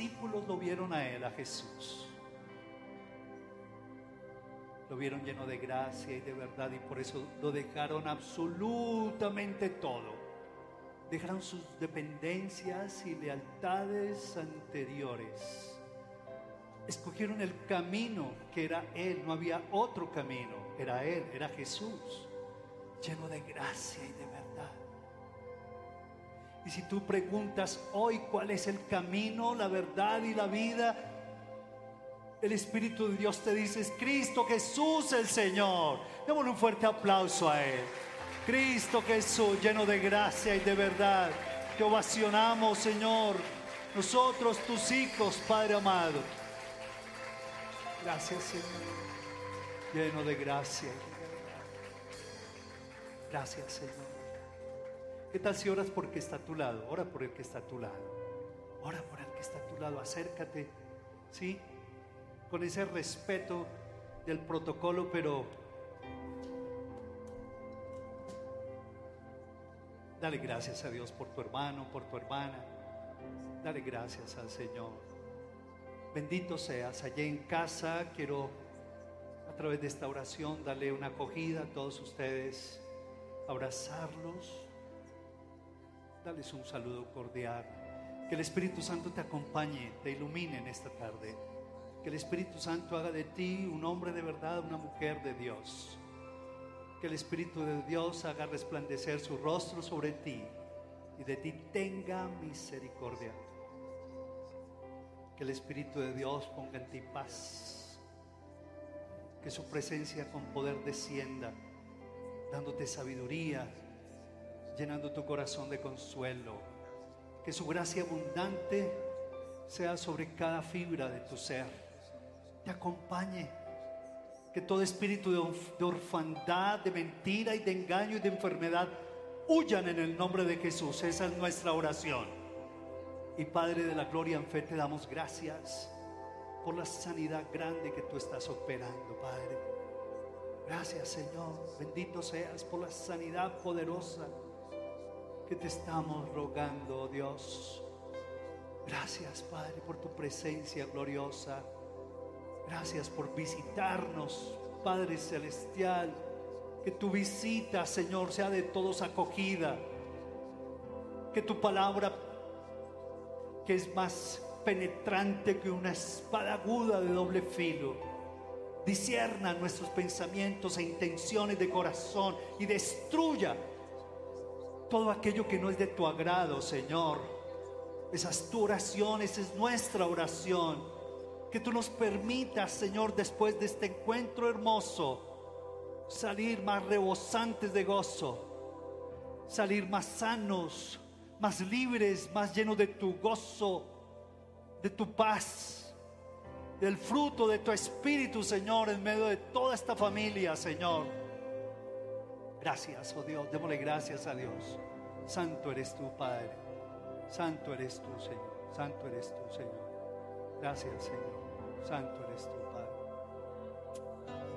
discípulos lo vieron a él, a Jesús. Lo vieron lleno de gracia y de verdad y por eso lo dejaron absolutamente todo. Dejaron sus dependencias y lealtades anteriores. Escogieron el camino que era Él, no había otro camino, era Él, era Jesús, lleno de gracia y de verdad. Y si tú preguntas hoy cuál es el camino, la verdad y la vida, el Espíritu de Dios te dice, es Cristo Jesús el Señor. Démosle un fuerte aplauso a Él. Cristo Jesús, lleno de gracia y de verdad. Te ovacionamos, Señor. Nosotros, tus hijos, Padre amado. Gracias, Señor. Lleno de gracia. Gracias, Señor. ¿Qué tal si oras porque está a tu lado? Ora por el que está a tu lado. Ora por el que está a tu lado. Acércate. ¿Sí? Con ese respeto del protocolo, pero dale gracias a Dios por tu hermano, por tu hermana. Dale gracias al Señor. Bendito seas. Allí en casa quiero a través de esta oración darle una acogida a todos ustedes, abrazarlos Dales un saludo cordial. Que el Espíritu Santo te acompañe, te ilumine en esta tarde. Que el Espíritu Santo haga de ti un hombre de verdad, una mujer de Dios. Que el Espíritu de Dios haga resplandecer su rostro sobre ti y de ti tenga misericordia. Que el Espíritu de Dios ponga en ti paz. Que su presencia con poder descienda, dándote sabiduría, llenando tu corazón de consuelo. Que su gracia abundante sea sobre cada fibra de tu ser. Te acompañe. Que todo espíritu de orfandad, de mentira y de engaño y de enfermedad huyan en el nombre de Jesús. Esa es nuestra oración. Y Padre de la Gloria, en fe te damos gracias por la sanidad grande que tú estás operando, Padre. Gracias, Señor. Bendito seas por la sanidad poderosa que te estamos rogando, Dios. Gracias, Padre, por tu presencia gloriosa. Gracias por visitarnos, Padre Celestial. Que tu visita, Señor, sea de todos acogida. Que tu palabra, que es más penetrante que una espada aguda de doble filo, disierna nuestros pensamientos e intenciones de corazón y destruya todo aquello que no es de tu agrado, Señor. Esas tu oración, esa es nuestra oración. Que tú nos permitas, Señor, después de este encuentro hermoso, salir más rebosantes de gozo, salir más sanos, más libres, más llenos de tu gozo, de tu paz, del fruto de tu espíritu, Señor, en medio de toda esta familia, Señor. Gracias, oh Dios, démosle gracias a Dios. Santo eres tú, Padre. Santo eres tú, Señor. Santo eres tú, Señor. Gracias, Señor. Santo eres tú, Padre.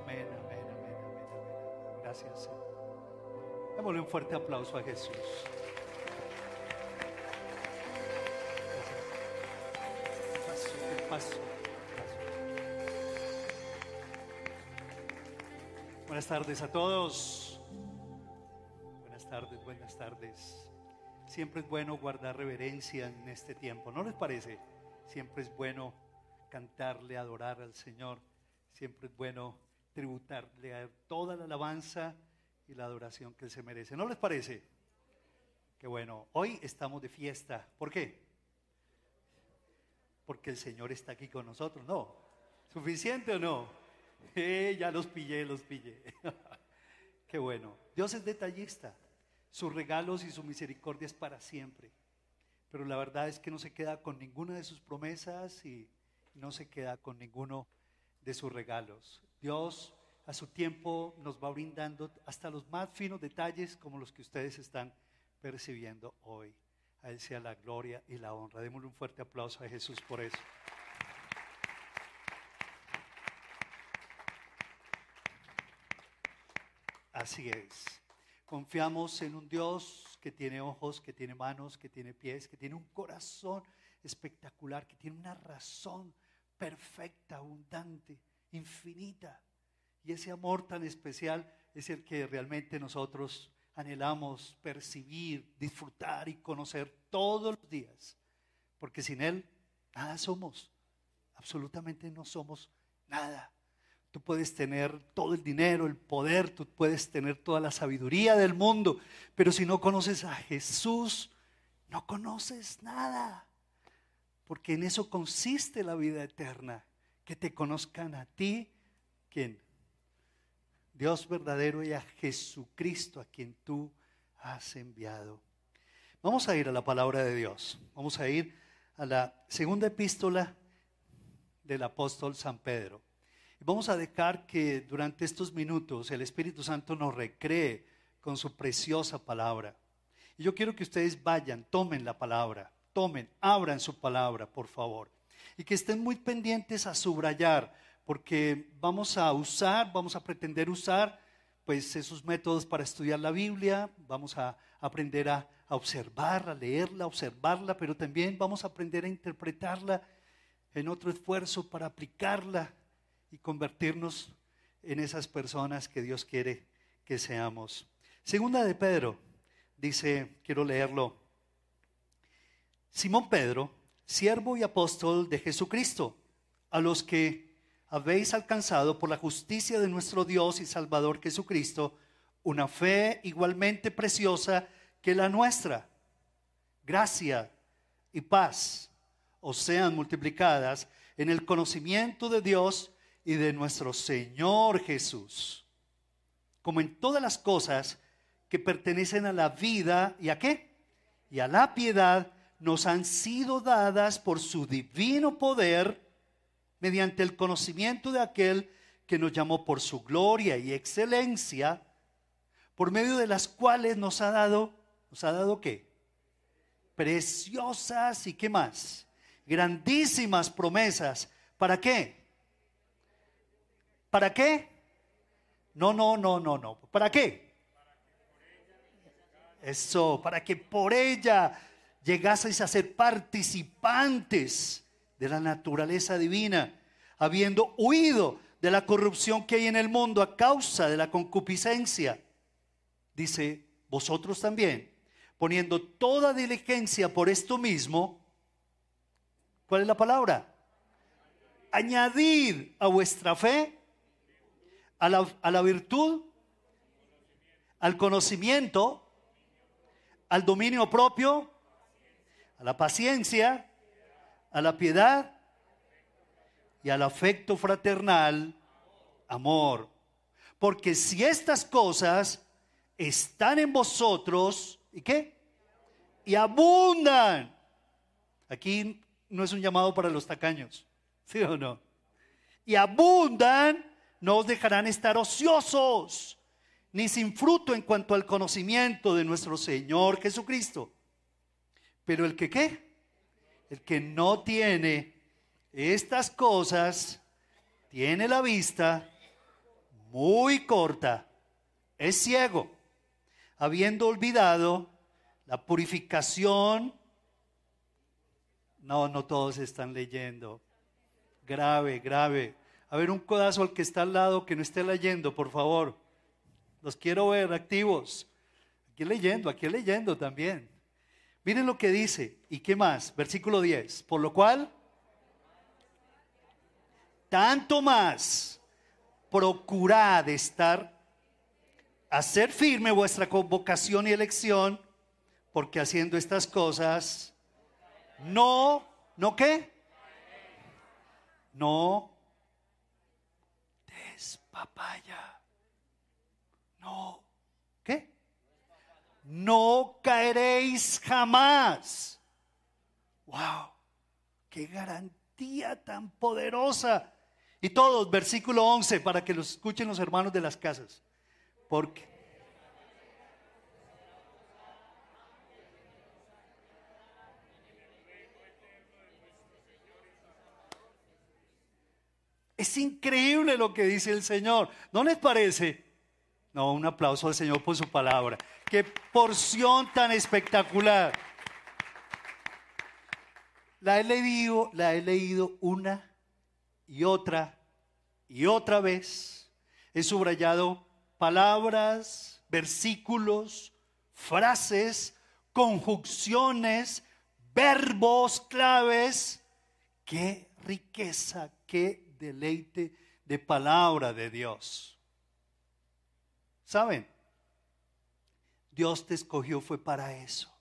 Amén, amén, amén, amén, amén. Gracias, Señor. Démosle un fuerte aplauso a Jesús. Paso, paso. Buenas tardes a todos buenas tardes. Siempre es bueno guardar reverencia en este tiempo, ¿no les parece? Siempre es bueno cantarle, adorar al Señor. Siempre es bueno tributarle toda la alabanza y la adoración que Él se merece. ¿No les parece? Qué bueno. Hoy estamos de fiesta. ¿Por qué? Porque el Señor está aquí con nosotros. No. ¿Suficiente o no? Eh, ya los pillé, los pillé. Qué bueno. Dios es detallista sus regalos y su misericordia es para siempre. Pero la verdad es que no se queda con ninguna de sus promesas y no se queda con ninguno de sus regalos. Dios a su tiempo nos va brindando hasta los más finos detalles como los que ustedes están percibiendo hoy. A Él sea la gloria y la honra. Démosle un fuerte aplauso a Jesús por eso. Así es. Confiamos en un Dios que tiene ojos, que tiene manos, que tiene pies, que tiene un corazón espectacular, que tiene una razón perfecta, abundante, infinita. Y ese amor tan especial es el que realmente nosotros anhelamos percibir, disfrutar y conocer todos los días. Porque sin Él nada somos, absolutamente no somos nada. Tú puedes tener todo el dinero, el poder, tú puedes tener toda la sabiduría del mundo, pero si no conoces a Jesús, no conoces nada. Porque en eso consiste la vida eterna, que te conozcan a ti, quien Dios verdadero y a Jesucristo a quien tú has enviado. Vamos a ir a la palabra de Dios. Vamos a ir a la segunda epístola del apóstol San Pedro. Vamos a dejar que durante estos minutos el Espíritu Santo nos recree con su preciosa palabra. Y yo quiero que ustedes vayan, tomen la palabra, tomen, abran su palabra, por favor. Y que estén muy pendientes a subrayar, porque vamos a usar, vamos a pretender usar, pues esos métodos para estudiar la Biblia, vamos a aprender a, observar, a leerla, observarla, pero también vamos a aprender a interpretarla en otro esfuerzo para aplicarla y convertirnos en esas personas que Dios quiere que seamos. Segunda de Pedro, dice, quiero leerlo. Simón Pedro, siervo y apóstol de Jesucristo, a los que habéis alcanzado por la justicia de nuestro Dios y Salvador Jesucristo una fe igualmente preciosa que la nuestra. Gracia y paz os sean multiplicadas en el conocimiento de Dios y de nuestro Señor Jesús, como en todas las cosas que pertenecen a la vida y a qué? Y a la piedad nos han sido dadas por su divino poder mediante el conocimiento de aquel que nos llamó por su gloria y excelencia, por medio de las cuales nos ha dado, nos ha dado qué? Preciosas y qué más? Grandísimas promesas. ¿Para qué? ¿Para qué? No, no, no, no, no. ¿Para qué? Eso, para que por ella llegaseis a ser participantes de la naturaleza divina, habiendo huido de la corrupción que hay en el mundo a causa de la concupiscencia. Dice, vosotros también, poniendo toda diligencia por esto mismo, ¿cuál es la palabra? Añadid a vuestra fe a la, virtud, al conocimiento, al dominio propio, a la paciencia, a la piedad y al afecto fraternal, amor. Porque si estas cosas están en vosotros, ¿y qué? Y abundan. Aquí no es un llamado para los tacaños, ¿sí o no? Y abundan no os dejarán estar ociosos, ni sin fruto en cuanto al conocimiento de nuestro Señor Jesucristo. Pero el que qué? El que no tiene estas cosas, tiene la vista muy corta, es ciego, habiendo olvidado la purificación. No, no todos están leyendo. Grave, grave. A ver, un codazo al que está al lado que no esté leyendo, por favor. Los quiero ver activos. Aquí leyendo, aquí leyendo también. Miren lo que dice. ¿Y qué más? Versículo 10. Por lo cual, tanto más, procurad estar, hacer firme vuestra convocación y elección, porque haciendo estas cosas, no, ¿no qué? No papaya. No. ¿Qué? No caeréis jamás. ¡Wow! ¡Qué garantía tan poderosa! Y todos, versículo 11, para que lo escuchen los hermanos de las casas. Porque Es increíble lo que dice el Señor. ¿No les parece? No, un aplauso al Señor por su palabra. Qué porción tan espectacular. La he leído, la he leído una y otra y otra vez. He subrayado palabras, versículos, frases, conjunciones, verbos claves. Qué riqueza, qué deleite de palabra de Dios. ¿Saben? Dios te escogió fue para eso.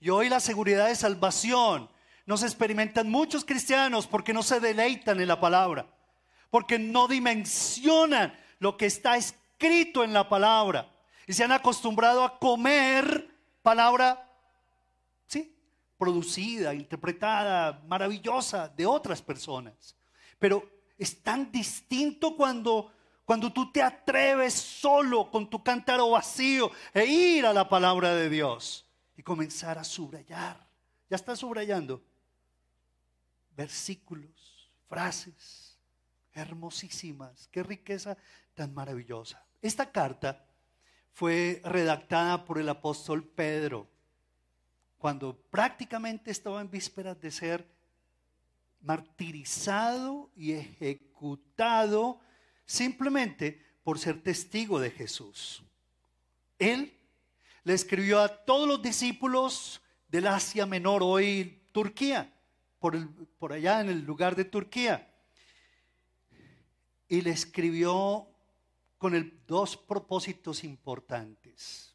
Y hoy la seguridad de salvación no se experimentan muchos cristianos porque no se deleitan en la palabra, porque no dimensionan lo que está escrito en la palabra y se han acostumbrado a comer palabra, producida, interpretada, maravillosa de otras personas. Pero es tan distinto cuando cuando tú te atreves solo con tu cántaro vacío e ir a la palabra de Dios y comenzar a subrayar. Ya está subrayando versículos, frases hermosísimas. Qué riqueza tan maravillosa. Esta carta fue redactada por el apóstol Pedro cuando prácticamente estaba en vísperas de ser martirizado y ejecutado simplemente por ser testigo de Jesús. Él le escribió a todos los discípulos del Asia Menor, hoy Turquía, por, por allá en el lugar de Turquía. Y le escribió con el, dos propósitos importantes.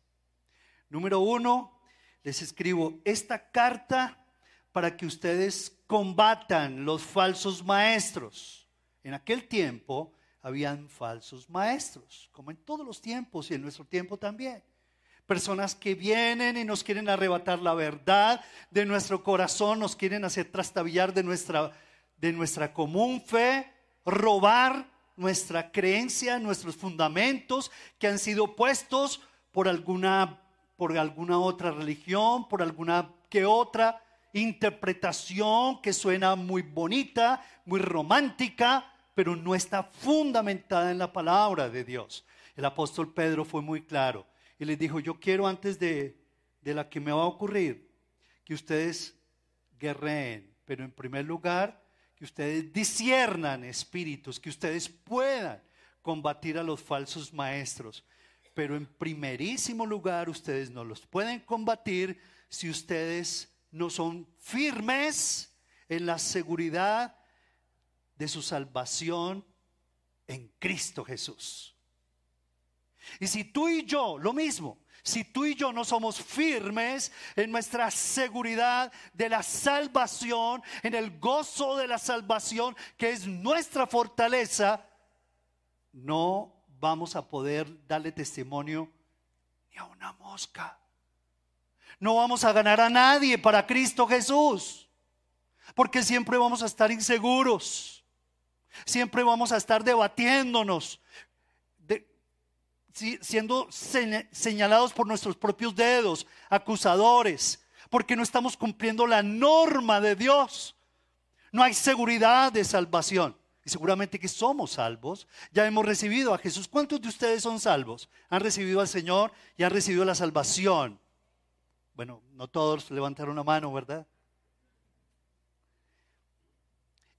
Número uno, les escribo esta carta para que ustedes combatan los falsos maestros. En aquel tiempo, habían falsos maestros, como en todos los tiempos y en nuestro tiempo también. Personas que vienen y nos quieren arrebatar la verdad de nuestro corazón, nos quieren hacer trastabillar de nuestra, de nuestra común fe, robar nuestra creencia, nuestros fundamentos que han sido puestos por alguna, por alguna otra religión, por alguna que otra interpretación que suena muy bonita, muy romántica, pero no está fundamentada en la palabra de Dios. El apóstol Pedro fue muy claro y les dijo, yo quiero antes de, de la que me va a ocurrir, que ustedes guerreen, pero en primer lugar, que ustedes disiernan espíritus, que ustedes puedan combatir a los falsos maestros. Pero en primerísimo lugar, ustedes no los pueden combatir si ustedes no son firmes en la seguridad de su salvación en Cristo Jesús. Y si tú y yo, lo mismo, si tú y yo no somos firmes en nuestra seguridad de la salvación, en el gozo de la salvación, que es nuestra fortaleza, no vamos a poder darle testimonio ni a una mosca. No vamos a ganar a nadie para Cristo Jesús, porque siempre vamos a estar inseguros. Siempre vamos a estar debatiéndonos, siendo señalados por nuestros propios dedos, acusadores, porque no estamos cumpliendo la norma de Dios. No hay seguridad de salvación. Y seguramente que somos salvos. Ya hemos recibido a Jesús. ¿Cuántos de ustedes son salvos? Han recibido al Señor y han recibido la salvación. Bueno, no todos levantaron la mano, ¿verdad?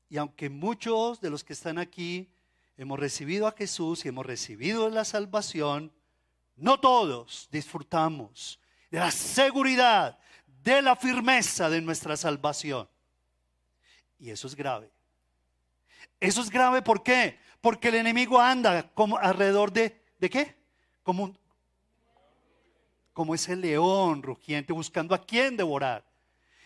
Y aunque muchos de los que están aquí hemos recibido a Jesús y hemos recibido la salvación, no todos disfrutamos de la seguridad, de la firmeza de nuestra salvación. Y eso es grave. Eso es grave ¿por qué? Porque el enemigo anda como alrededor de ¿de qué? Como como ese león rugiente buscando a quién devorar.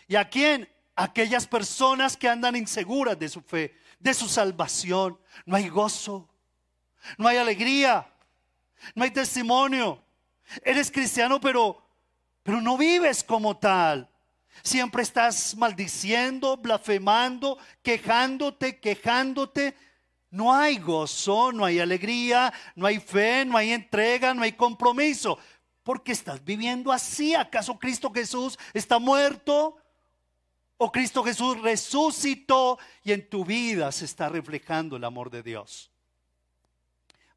¿Y a quién? aquellas personas que andan inseguras de su fe, de su salvación. No hay gozo, no hay alegría, no hay testimonio. Eres cristiano, pero, pero no vives como tal. Siempre estás maldiciendo, blasfemando, quejándote, quejándote. No hay gozo, no hay alegría, no hay fe, no hay entrega, no hay compromiso. Porque estás viviendo así. ¿Acaso Cristo Jesús está muerto? O Cristo Jesús resucitó y en tu vida se está reflejando el amor de Dios.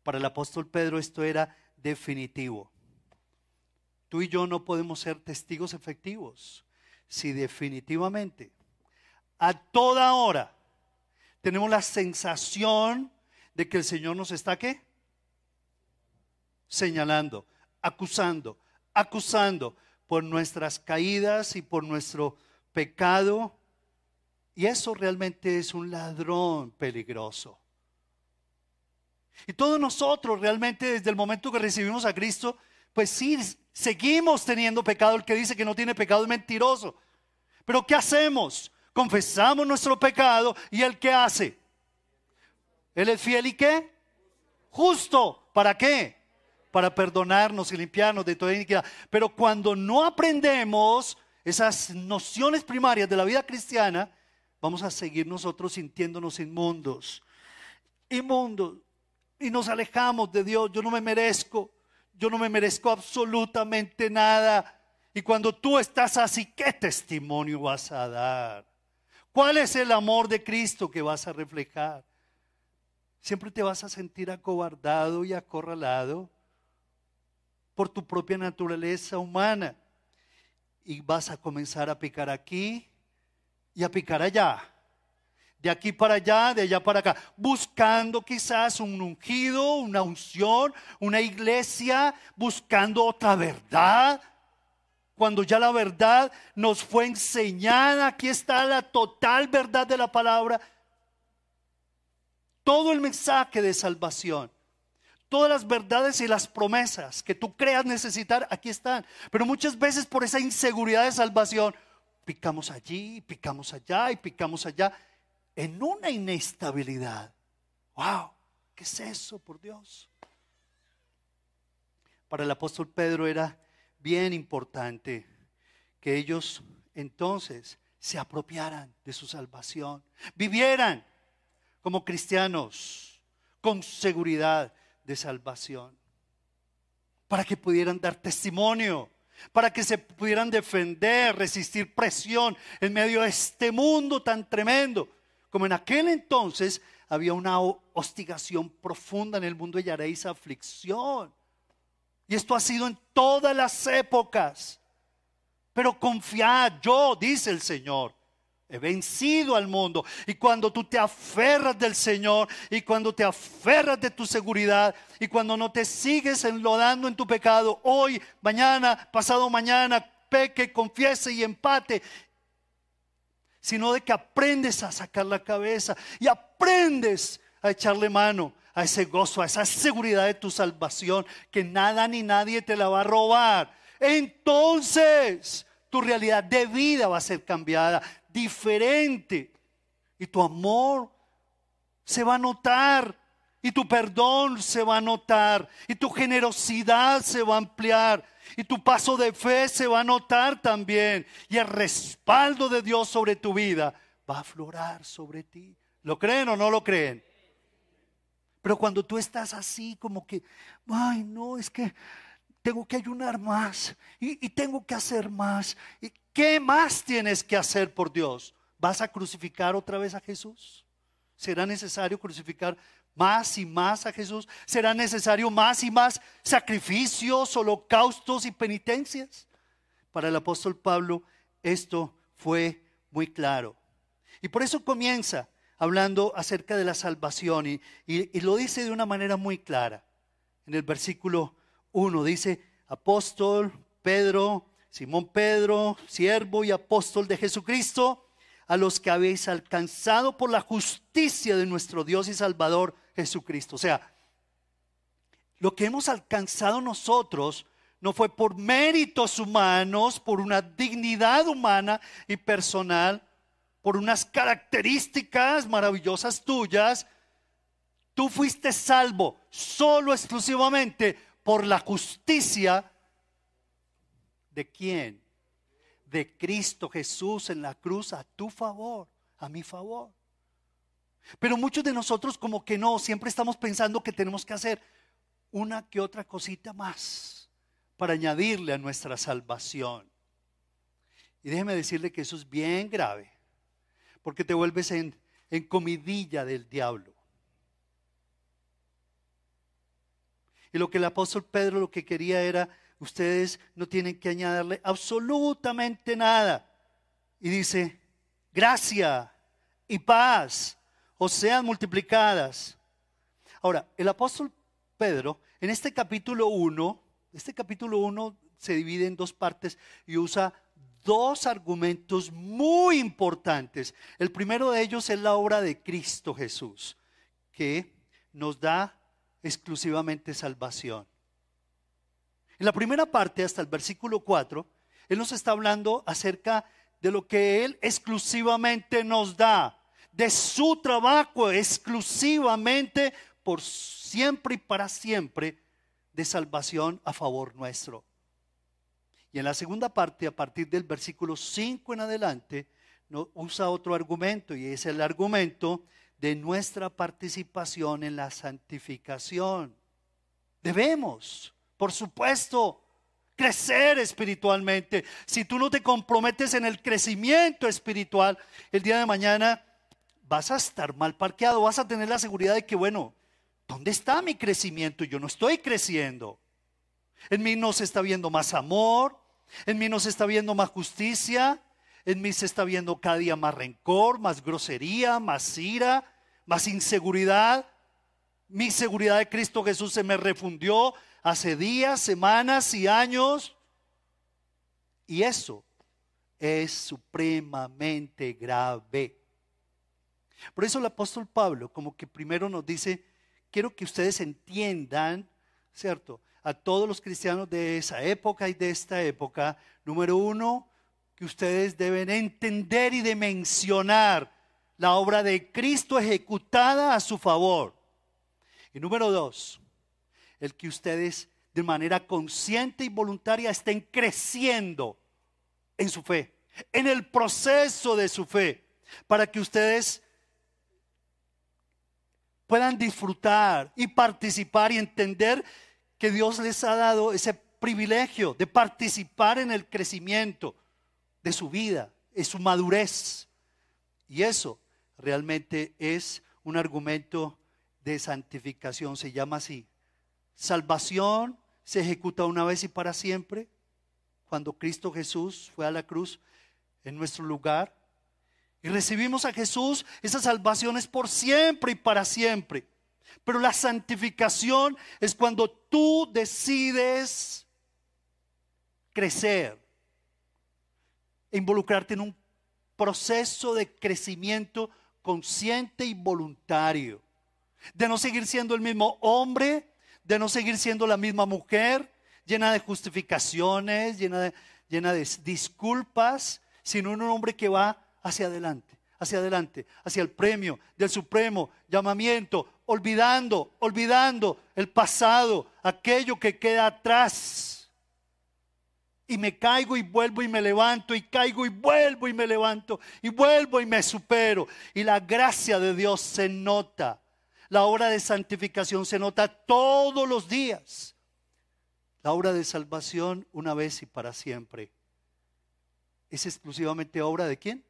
Para el apóstol Pedro esto era definitivo. Tú y yo no podemos ser testigos efectivos si definitivamente a toda hora tenemos la sensación de que el Señor nos está qué? Señalando, acusando, acusando por nuestras caídas y por nuestro pecado. Y eso realmente es un ladrón peligroso. Y todos nosotros realmente desde el momento que recibimos a Cristo, pues sí, seguimos teniendo pecado. El que dice que no tiene pecado es mentiroso. Pero ¿qué hacemos? Confesamos nuestro pecado y el que hace. Él es fiel y qué? Justo. ¿Para qué? Para perdonarnos y limpiarnos de toda iniquidad. Pero cuando no aprendemos esas nociones primarias de la vida cristiana, vamos a seguir nosotros sintiéndonos inmundos. Inmundos. Y nos alejamos de Dios. Yo no me merezco. Yo no me merezco absolutamente nada. Y cuando tú estás así, ¿qué testimonio vas a dar? ¿Cuál es el amor de Cristo que vas a reflejar? Siempre te vas a sentir acobardado y acorralado por tu propia naturaleza humana. Y vas a comenzar a picar aquí y a picar allá. De aquí para allá, de allá para acá. Buscando quizás un ungido, una unción, una iglesia, buscando otra verdad cuando ya la verdad nos fue enseñada, aquí está la total verdad de la palabra, todo el mensaje de salvación, todas las verdades y las promesas que tú creas necesitar, aquí están. Pero muchas veces por esa inseguridad de salvación, picamos allí, picamos allá y picamos allá, en una inestabilidad. ¡Wow! ¿Qué es eso, por Dios? Para el apóstol Pedro era bien importante que ellos entonces se apropiaran de su salvación, vivieran como cristianos con seguridad de salvación, para que pudieran dar testimonio, para que se pudieran defender, resistir presión en medio de este mundo tan tremendo, como en aquel entonces había una hostigación profunda en el mundo y haréis aflicción. Y esto ha sido en todas las épocas. Pero confiad, yo, dice el Señor, he vencido al mundo. Y cuando tú te aferras del Señor y cuando te aferras de tu seguridad y cuando no te sigues enlodando en tu pecado, hoy, mañana, pasado mañana, peque, confiese y empate, sino de que aprendes a sacar la cabeza y aprendes a echarle mano a ese gozo, a esa seguridad de tu salvación, que nada ni nadie te la va a robar. Entonces tu realidad de vida va a ser cambiada, diferente. Y tu amor se va a notar. Y tu perdón se va a notar. Y tu generosidad se va a ampliar. Y tu paso de fe se va a notar también. Y el respaldo de Dios sobre tu vida va a aflorar sobre ti. ¿Lo creen o no lo creen? Pero cuando tú estás así como que, ay, no, es que tengo que ayunar más y, tengo que hacer más. ¿Y ¿Qué más tienes que hacer por Dios? ¿Vas a crucificar otra vez a Jesús? ¿Será necesario crucificar más y más a Jesús? ¿Será necesario más y más sacrificios, holocaustos y penitencias? Para el apóstol Pablo esto fue muy claro. Y por eso comienza hablando acerca de la salvación y, lo dice de una manera muy clara. En el versículo 1 dice, apóstol Pedro, Simón Pedro, siervo y apóstol de Jesucristo, a los que habéis alcanzado por la justicia de nuestro Dios y Salvador Jesucristo. O sea, lo que hemos alcanzado nosotros no fue por méritos humanos, por una dignidad humana y personal, por unas características maravillosas tuyas, tú fuiste salvo solo exclusivamente por la justicia de quién? De Cristo Jesús en la cruz a tu favor, a mi favor. Pero muchos de nosotros como que no, siempre estamos pensando que tenemos que hacer una que otra cosita más para añadirle a nuestra salvación. Y déjeme decirle que eso es bien grave porque te vuelves en, comidilla del diablo. Y lo que el apóstol Pedro lo que quería era, ustedes no tienen que añadirle absolutamente nada. y dice, gracia y paz os sean multiplicadas. Ahora, el apóstol Pedro, en este capítulo 1, este capítulo 1 se divide en dos partes y usa dos argumentos muy importantes. El primero de ellos es la obra de Cristo Jesús, que nos da exclusivamente salvación. En la primera parte, hasta el versículo 4, Él nos está hablando acerca de lo que Él exclusivamente nos da, de su trabajo exclusivamente por siempre y para siempre de salvación a favor nuestro. Y en la segunda parte, a partir del versículo 5 en adelante, usa otro argumento y es el argumento de nuestra participación en la santificación. Debemos, por supuesto, crecer espiritualmente. Si tú no te comprometes en el crecimiento espiritual, el día de mañana vas a estar mal parqueado, vas a tener la seguridad de que, bueno, ¿dónde está mi crecimiento? Yo no estoy creciendo. En mí no se está viendo más amor, en mí no se está viendo más justicia, en mí se está viendo cada día más rencor, más grosería, más ira, más inseguridad. Mi seguridad de Cristo Jesús se me refundió hace días, semanas y años. Y eso es supremamente grave. Por eso el apóstol Pablo como que primero nos dice, quiero que ustedes entiendan, ¿cierto? A todos los cristianos de esa época y de esta época, número uno, que ustedes deben entender y de mencionar la obra de Cristo ejecutada a su favor. Y número dos, el que ustedes de manera consciente y voluntaria estén creciendo en su fe, en el proceso de su fe, para que ustedes puedan disfrutar y participar y entender que Dios les ha dado ese privilegio de participar en el crecimiento de su vida, en su madurez. Y eso realmente es un argumento de santificación, se llama así. Salvación se ejecuta una vez y para siempre, cuando Cristo Jesús fue a la cruz en nuestro lugar. Y recibimos a Jesús, esa salvación es por siempre y para siempre. Pero la santificación es cuando tú decides crecer, involucrarte en un proceso de crecimiento consciente y voluntario, de no seguir siendo el mismo hombre de no seguir siendo la misma mujer, llena de justificaciones, llena de, llena de disculpas, sino un hombre que va hacia adelante, hacia adelante, hacia el premio del supremo llamamiento, olvidando, olvidando el pasado, aquello que queda atrás. Y me caigo y vuelvo y me levanto, y caigo y vuelvo y me levanto, y vuelvo y me supero. Y la gracia de Dios se nota la obra de santificación se nota todos los días. La obra de salvación una vez y para siempre. ¿Es exclusivamente obra de quién?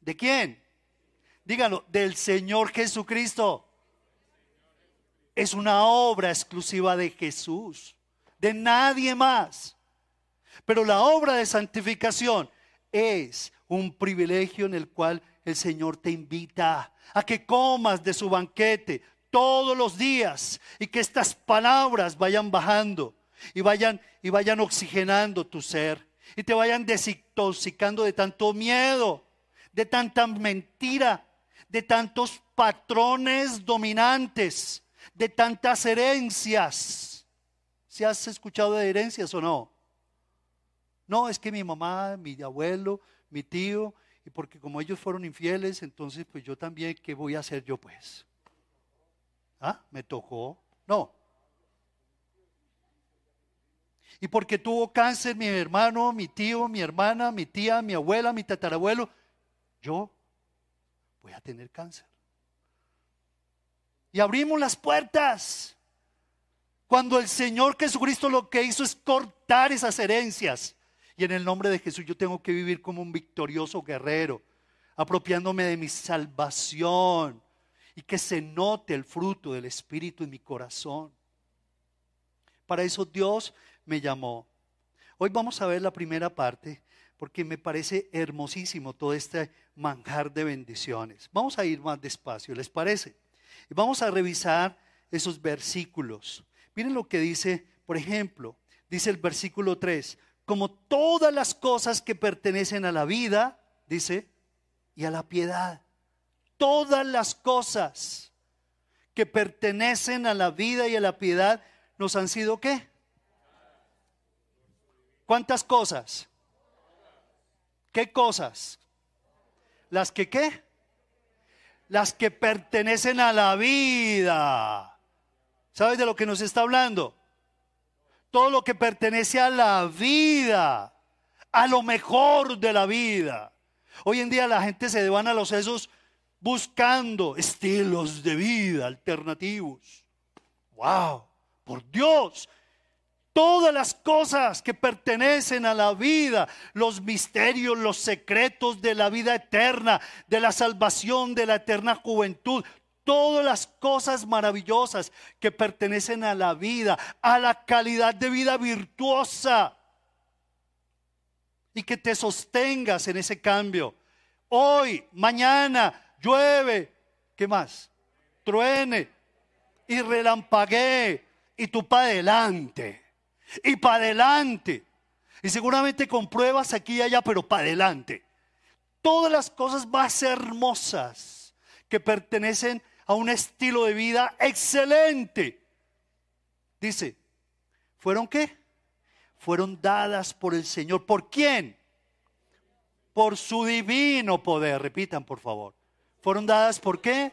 ¿De quién? Díganlo, del Señor Jesucristo. Es una obra exclusiva de Jesús, de nadie más. Pero la obra de santificación es un privilegio en el cual el Señor te invita a que comas de su banquete todos los días y que estas palabras vayan bajando y vayan y vayan oxigenando tu ser y te vayan desintoxicando de tanto miedo, de tanta mentira, de tantos patrones dominantes, de tantas herencias. ¿Si has escuchado de herencias o no? No, es que mi mamá, mi abuelo, mi tío, y porque como ellos fueron infieles, entonces pues yo también, ¿qué voy a hacer yo pues? ¿Ah? ¿Me tocó? No. Y porque tuvo cáncer mi hermano, mi tío, mi hermana, mi tía, mi abuela, mi tatarabuelo, yo voy a tener cáncer. Y abrimos las puertas. Cuando el Señor Jesucristo lo que hizo es cortar esas herencias. Y en el nombre de Jesús yo tengo que vivir como un victorioso guerrero, apropiándome de mi salvación y que se note el fruto del Espíritu en mi corazón. Para eso Dios me llamó. Hoy vamos a ver la primera parte, porque me parece hermosísimo todo este manjar de bendiciones. Vamos a ir más despacio, ¿les parece? Y vamos a revisar esos versículos. Miren lo que dice, por ejemplo, dice el versículo 3, como todas las cosas que pertenecen a la vida, dice, y a la piedad. Todas las cosas que pertenecen a la vida y a la piedad nos han sido qué? ¿Cuántas cosas? ¿Qué cosas? ¿Las que qué? Las que pertenecen a la vida. ¿Sabes de lo que nos está hablando? Todo lo que pertenece a la vida, a lo mejor de la vida. Hoy en día la gente se van a los sesos buscando estilos de vida alternativos. ¡Wow! Por Dios, todas las cosas que pertenecen a la vida, los misterios, los secretos de la vida eterna, de la salvación, de la eterna juventud, todas las cosas maravillosas que pertenecen a la vida, a la calidad de vida virtuosa y que te sostengas en ese cambio. Hoy, mañana, llueve, ¿qué más? Truene y relampaguee y tú para adelante y para adelante. Y seguramente con pruebas aquí y allá, pero para adelante. Todas las cosas más hermosas que pertenecen a un estilo de vida excelente. Dice, ¿fueron qué? Fueron dadas por el Señor. ¿Por quién? Por su divino poder. Repitan, por favor. ¿Fueron dadas por qué?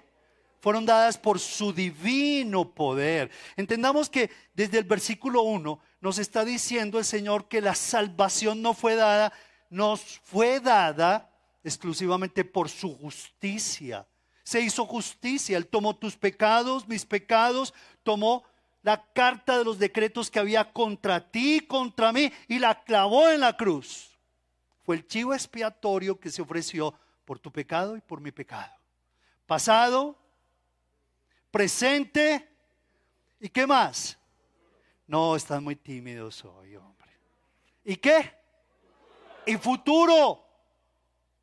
Fueron dadas por su divino poder. Entendamos que desde el versículo 1 nos está diciendo el Señor que la salvación no fue dada, nos fue dada exclusivamente por su justicia. Se hizo justicia, Él tomó tus pecados, mis pecados, tomó la carta de los decretos que había contra ti, contra mí, y la clavó en la cruz. Fue el chivo expiatorio que se ofreció por tu pecado y por mi pecado. Pasado, presente, ¿y qué más? No, están muy tímidos hoy, hombre. ¿Y qué? Y futuro.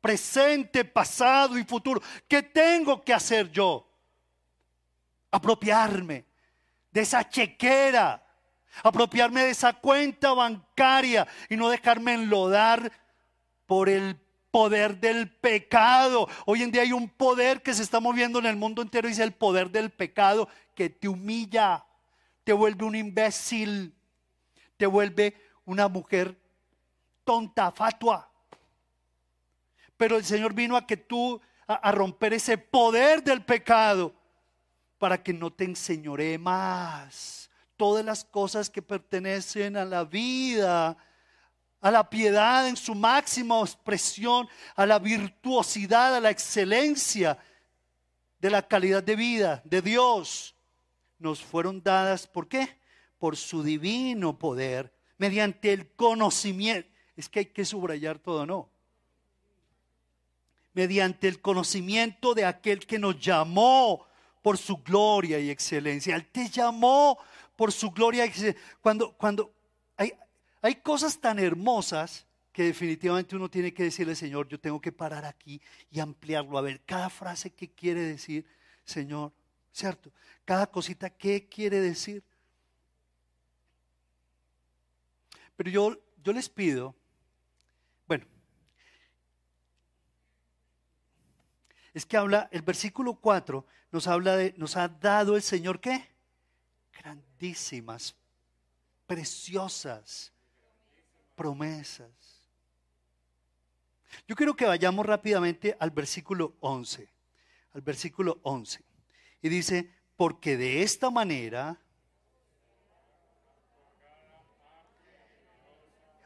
Presente, pasado y futuro. ¿Qué tengo que hacer yo? Apropiarme de esa chequera. Apropiarme de esa cuenta bancaria y no dejarme enlodar por el poder del pecado. Hoy en día hay un poder que se está moviendo en el mundo entero y es el poder del pecado que te humilla te vuelve un imbécil, te vuelve una mujer tonta, fatua. Pero el Señor vino a que tú, a, romper ese poder del pecado, para que no te enseñoree más. Todas las cosas que pertenecen a la vida, a la piedad en su máxima expresión, a la virtuosidad, a la excelencia de la calidad de vida de Dios nos fueron dadas, ¿por qué? Por su divino poder, mediante el conocimiento. Es que hay que subrayar todo, ¿no? Mediante el conocimiento de aquel que nos llamó por su gloria y excelencia. Él te llamó por su gloria y excelencia. Cuando, cuando hay, hay cosas tan hermosas que definitivamente uno tiene que decirle, Señor, yo tengo que parar aquí y ampliarlo, a ver cada frase que quiere decir, Señor, ¿cierto? Cada cosita, ¿qué quiere decir? Pero yo, yo les pido, bueno, es que habla, el versículo 4 nos habla de, nos ha dado el Señor qué? Grandísimas, preciosas promesas. Yo quiero que vayamos rápidamente al versículo 11, al versículo 11. Y dice, porque de esta manera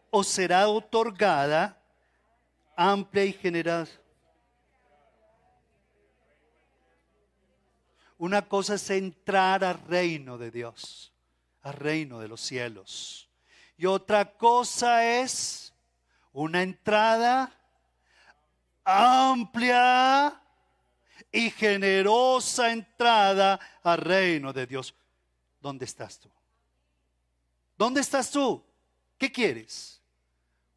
os será otorgada amplia y generosa. Una cosa es entrar al reino de Dios, al reino de los cielos. Y otra cosa es una entrada amplia y generosa entrada al reino de Dios. ¿Dónde estás tú? ¿Dónde estás tú? ¿Qué quieres?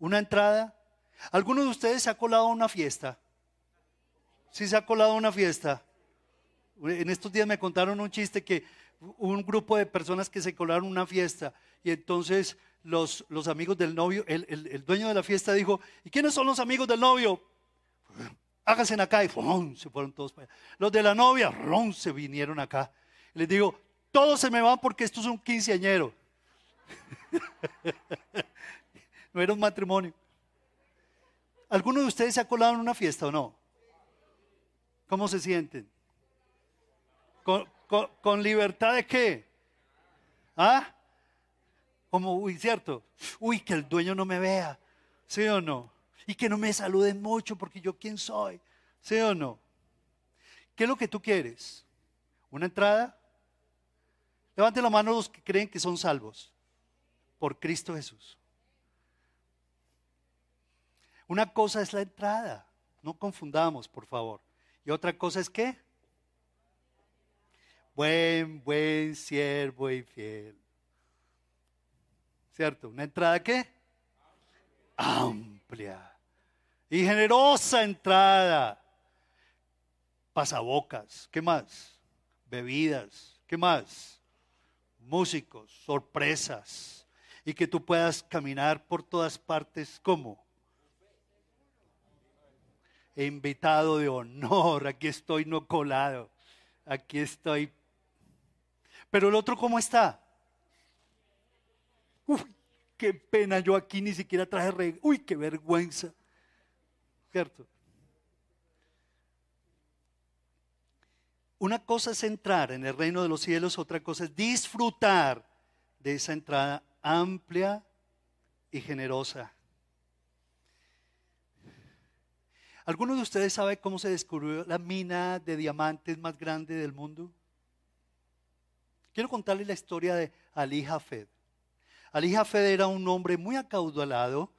¿Una entrada? ¿Alguno de ustedes se ha colado a una fiesta? ¿Sí se ha colado a una fiesta? En estos días me contaron un chiste que un grupo de personas que se colaron una fiesta y entonces los, los amigos del novio, el, el, dueño de la fiesta dijo, ¿y quiénes son los amigos del novio? Háganse acá y se fueron todos para allá. Los de la novia, se vinieron acá. Les digo, todos se me van porque esto es un quinceañero. no era un matrimonio. ¿Alguno de ustedes se ha colado en una fiesta o no? ¿Cómo se sienten? ¿Con, libertad de qué? ¿Ah? Como, uy, cierto. Uy, que el dueño no me vea. ¿Sí o no? Y que no me saluden mucho porque yo quién soy. ¿Sí o no? ¿Qué es lo que tú quieres? ¿Una entrada? Levanten la mano los que creen que son salvos por Cristo Jesús. Una cosa es la entrada, no confundamos, por favor. Y otra cosa es qué? Buen, buen siervo y fiel. ¿Cierto? ¿Una entrada qué? Amplia. Y generosa entrada. Pasabocas. ¿Qué más? Bebidas. ¿Qué más? Músicos, sorpresas. Y que tú puedas caminar por todas partes. ¿Cómo? invitado de honor, aquí estoy no colado, aquí estoy. Pero el otro, ¿cómo está? Uy, qué pena, yo aquí ni siquiera traje rey. Uy, qué vergüenza. ¿Cierto? Una cosa es entrar en el reino de los cielos, otra cosa es disfrutar de esa entrada amplia y generosa. ¿Alguno de ustedes sabe cómo se descubrió la mina de diamantes más grande del mundo? Quiero contarles la historia de Ali Hafed. Ali Hafed era un hombre muy acaudalado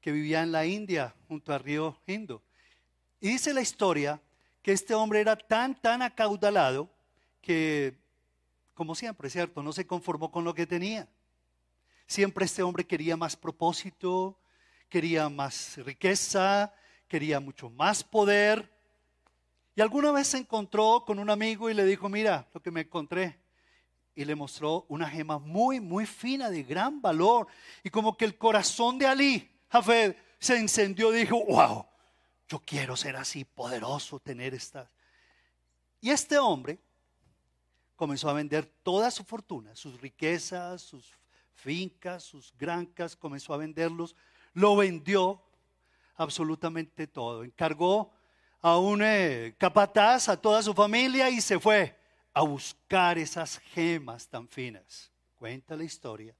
que vivía en la India, junto al río Indo. Y dice la historia que este hombre era tan, tan acaudalado que, como siempre, ¿cierto? No se conformó con lo que tenía. Siempre este hombre quería más propósito, quería más riqueza, quería mucho más poder. Y alguna vez se encontró con un amigo y le dijo, mira lo que me encontré. Y le mostró una gema muy, muy fina, de gran valor. Y como que el corazón de Ali, Jafed, se encendió y dijo, wow, yo quiero ser así, poderoso, tener estas. Y este hombre comenzó a vender toda su fortuna, sus riquezas, sus fincas, sus granjas, comenzó a venderlos, lo vendió absolutamente todo. Encargó a un eh, capataz, a toda su familia y se fue a buscar esas gemas tan finas. Cuenta la historia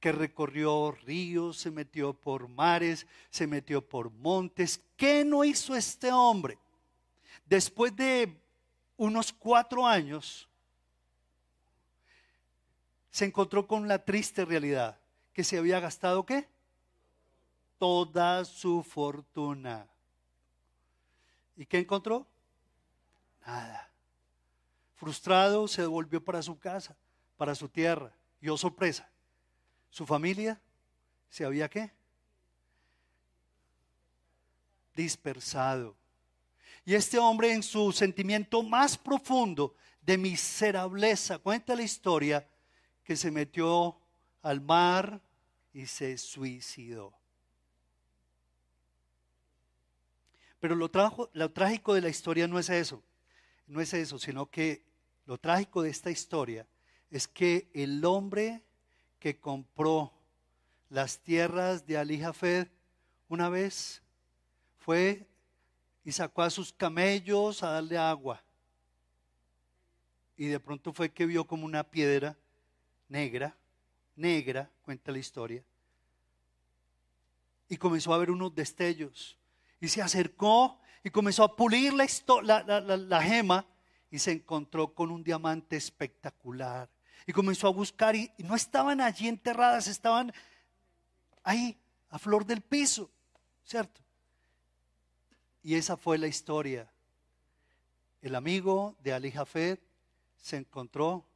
que recorrió ríos, se metió por mares, se metió por montes. ¿Qué no hizo este hombre? Después de unos cuatro años, se encontró con la triste realidad que se había gastado qué? toda su fortuna. ¿Y qué encontró? Nada. Frustrado se devolvió para su casa, para su tierra. Y oh sorpresa, su familia se había qué? Dispersado. Y este hombre en su sentimiento más profundo de miserableza, cuenta la historia que se metió al mar y se suicidó. Pero lo, trágico de la historia no es eso, no es eso, sino que lo trágico de esta historia es que el hombre que compró las tierras de Ali Jafed una vez fue y sacó a sus camellos a darle agua. Y de pronto fue que vio como una piedra negra, negra, cuenta la historia. Y comenzó a ver unos destellos y se acercó y comenzó a pulir la, gema y se encontró con un diamante espectacular. Y comenzó a buscar y, no estaban allí enterradas, estaban ahí, a flor del piso, ¿cierto? Y esa fue la historia. El amigo de Ali Jafet se encontró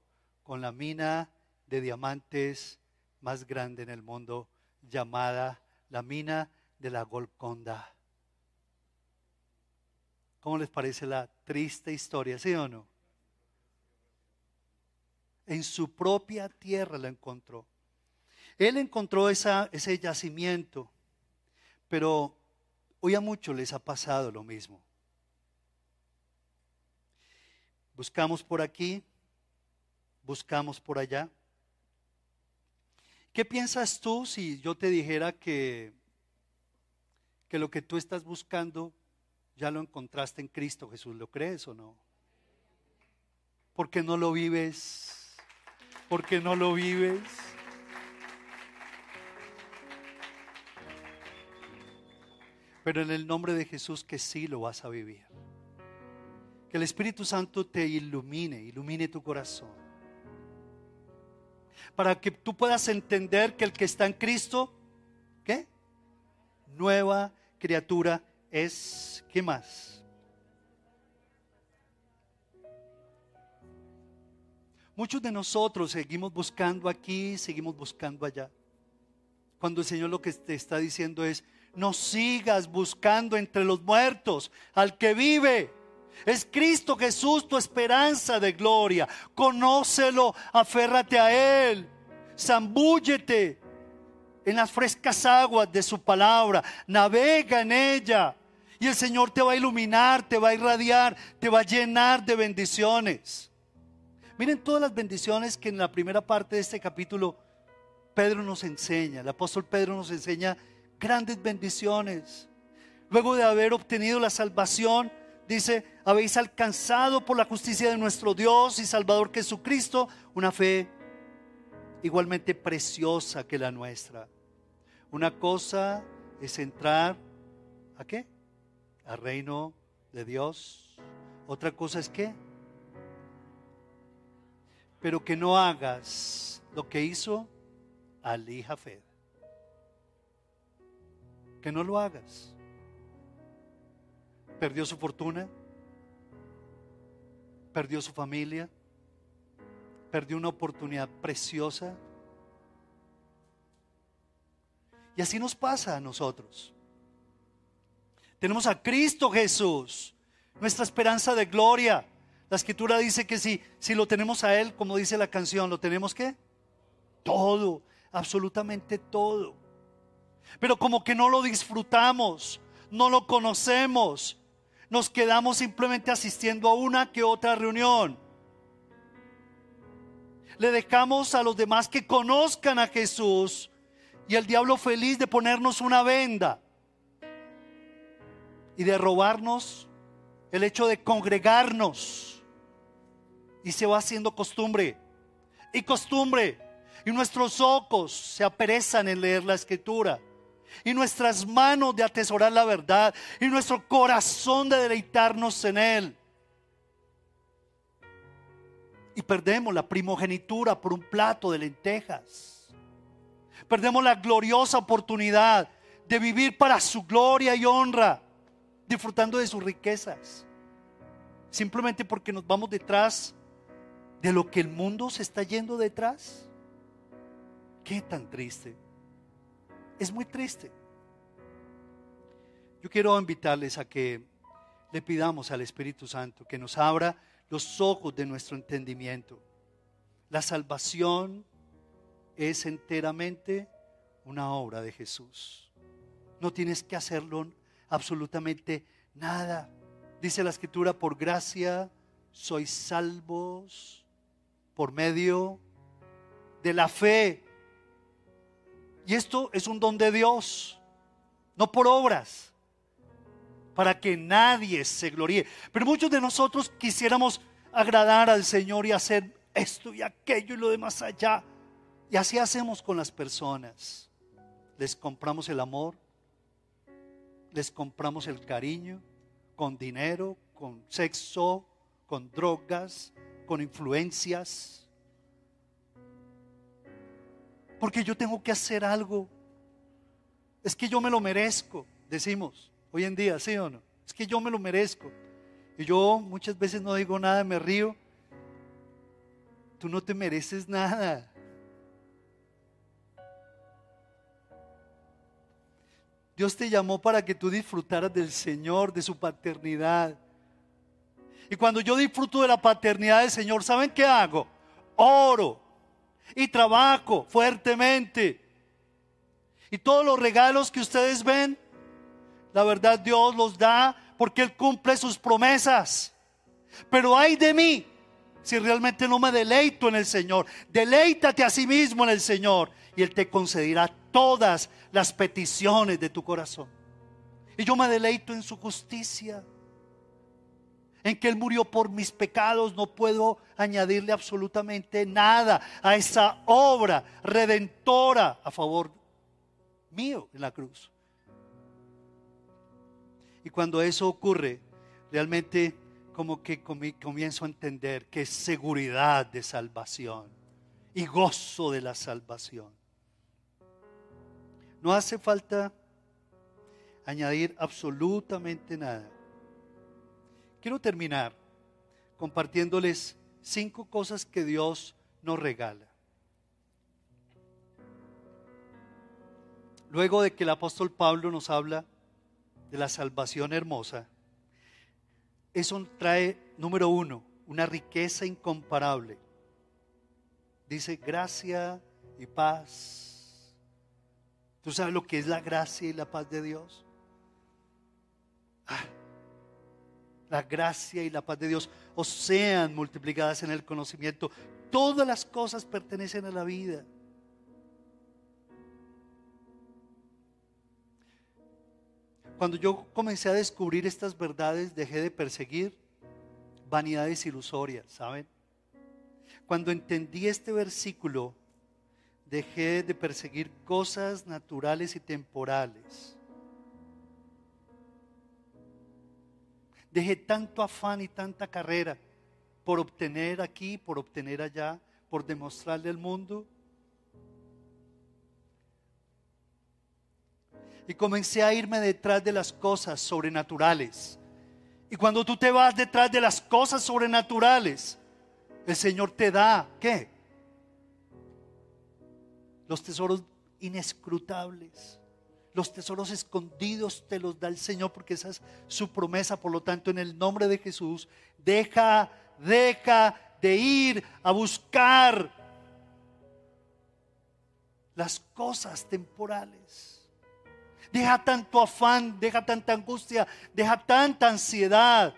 con la mina de diamantes más grande en el mundo, llamada la mina de la Golconda. ¿Cómo les parece la triste historia, sí o no? En su propia tierra la encontró. Él encontró ese yacimiento, pero hoy a muchos les ha pasado lo mismo. Buscamos por aquí, buscamos por allá. ¿Qué piensas tú si yo te dijera que, que lo que tú estás buscando ya lo encontraste en Cristo Jesús? ¿Lo crees o no? ¿Por qué no lo vives? ¿Por qué no lo vives? Pero en el nombre de Jesús que sí lo vas a vivir. Que el Espíritu Santo te ilumine, ilumine tu corazón. Para que tú puedas entender que el que está en Cristo, ¿qué? Nueva criatura es, ¿qué más? Muchos de nosotros seguimos buscando aquí, seguimos buscando allá. Cuando el Señor lo que te está diciendo es, no sigas buscando entre los muertos al que vive es Cristo Jesús tu esperanza de gloria. Conócelo, aférrate a Él, zambúllete en las frescas aguas de su palabra, navega en ella. Y el Señor te va a iluminar, te va a irradiar, te va a llenar de bendiciones. Miren todas las bendiciones que en la primera parte de este capítulo Pedro nos enseña. El apóstol Pedro nos enseña grandes bendiciones. Luego de haber obtenido la salvación, dice, habéis alcanzado por la justicia de nuestro Dios y Salvador Jesucristo una fe igualmente preciosa que la nuestra. Una cosa es entrar a qué? Al reino de Dios. Otra cosa es qué? Pero que no hagas lo que hizo Ali Jafed. Que no lo hagas perdió su fortuna, perdió su familia, perdió una oportunidad preciosa. Y así nos pasa a nosotros. Tenemos a Cristo Jesús, nuestra esperanza de gloria. La escritura dice que si, si lo tenemos a Él, como dice la canción, ¿lo tenemos qué? Todo, absolutamente todo. Pero como que no lo disfrutamos, no lo conocemos, nos quedamos simplemente asistiendo a una que otra reunión. Le dejamos a los demás que conozcan a Jesús y el diablo feliz de ponernos una venda y de robarnos el hecho de congregarnos. Y se va haciendo costumbre y costumbre. Y nuestros ojos se aperezan en leer la escritura y nuestras manos de atesorar la verdad y nuestro corazón de deleitarnos en Él. Y perdemos la primogenitura por un plato de lentejas. Perdemos la gloriosa oportunidad de vivir para su gloria y honra, disfrutando de sus riquezas. Simplemente porque nos vamos detrás de lo que el mundo se está yendo detrás. Qué tan triste. Es muy triste. Yo quiero invitarles a que le pidamos al Espíritu Santo que nos abra los ojos de nuestro entendimiento. La salvación es enteramente una obra de Jesús. No tienes que hacerlo absolutamente nada. Dice la escritura, por gracia sois salvos por medio de la fe. Y esto es un don de Dios, no por obras, para que nadie se gloríe. Pero muchos de nosotros quisiéramos agradar al Señor y hacer esto y aquello y lo demás allá. Y así hacemos con las personas. Les compramos el amor, les compramos el cariño, con dinero, con sexo, con drogas, con influencias porque yo tengo que hacer algo. Es que yo me lo merezco, decimos hoy en día, ¿sí o no? Es que yo me lo merezco. Y yo muchas veces no digo nada, me río. Tú no te mereces nada. Dios te llamó para que tú disfrutaras del Señor, de su paternidad. Y cuando yo disfruto de la paternidad del Señor, ¿saben qué hago? Oro y trabajo fuertemente. Y todos los regalos que ustedes ven, la verdad Dios los da porque Él cumple sus promesas. Pero hay de mí si realmente no me deleito en el Señor. Deleítate a sí mismo en el Señor y Él te concederá todas las peticiones de tu corazón. Y yo me deleito en su justicia, en que Él murió por mis pecados. No puedo añadirle absolutamente nada a esa obra redentora a favor mío en la cruz. Y cuando eso ocurre, realmente como que comienzo a entender que es seguridad de salvación y gozo de la salvación. No hace falta añadir absolutamente nada. Quiero terminar compartiéndoles cinco cosas que Dios nos regala. Luego de que el apóstol Pablo nos habla de la salvación hermosa, eso trae, número uno, una riqueza incomparable. Dice gracia y paz ¿Tú sabes lo que es la gracia y la paz de Dios? Ah, la gracia y la paz de Dios o sean multiplicadas en el conocimiento. Todas las cosas pertenecen a la vida. Cuando yo comencé a descubrir estas verdades, dejé de perseguir vanidades ilusorias, ¿saben? Cuando entendí este versículo, dejé de perseguir cosas naturales y temporales. Dejé tanto afán y tanta carrera por obtener aquí, por obtener allá, por demostrarle al mundo. Y comencé a irme detrás de las cosas sobrenaturales. Y cuando tú te vas detrás de las cosas sobrenaturales, el Señor te da, ¿qué? Los tesoros inescrutables. Los tesoros escondidos te los da el Señor porque esa es su promesa. Por lo tanto, en el nombre de Jesús, deja, deja de ir a buscar las cosas temporales. Deja tanto afán, deja tanta angustia, deja tanta ansiedad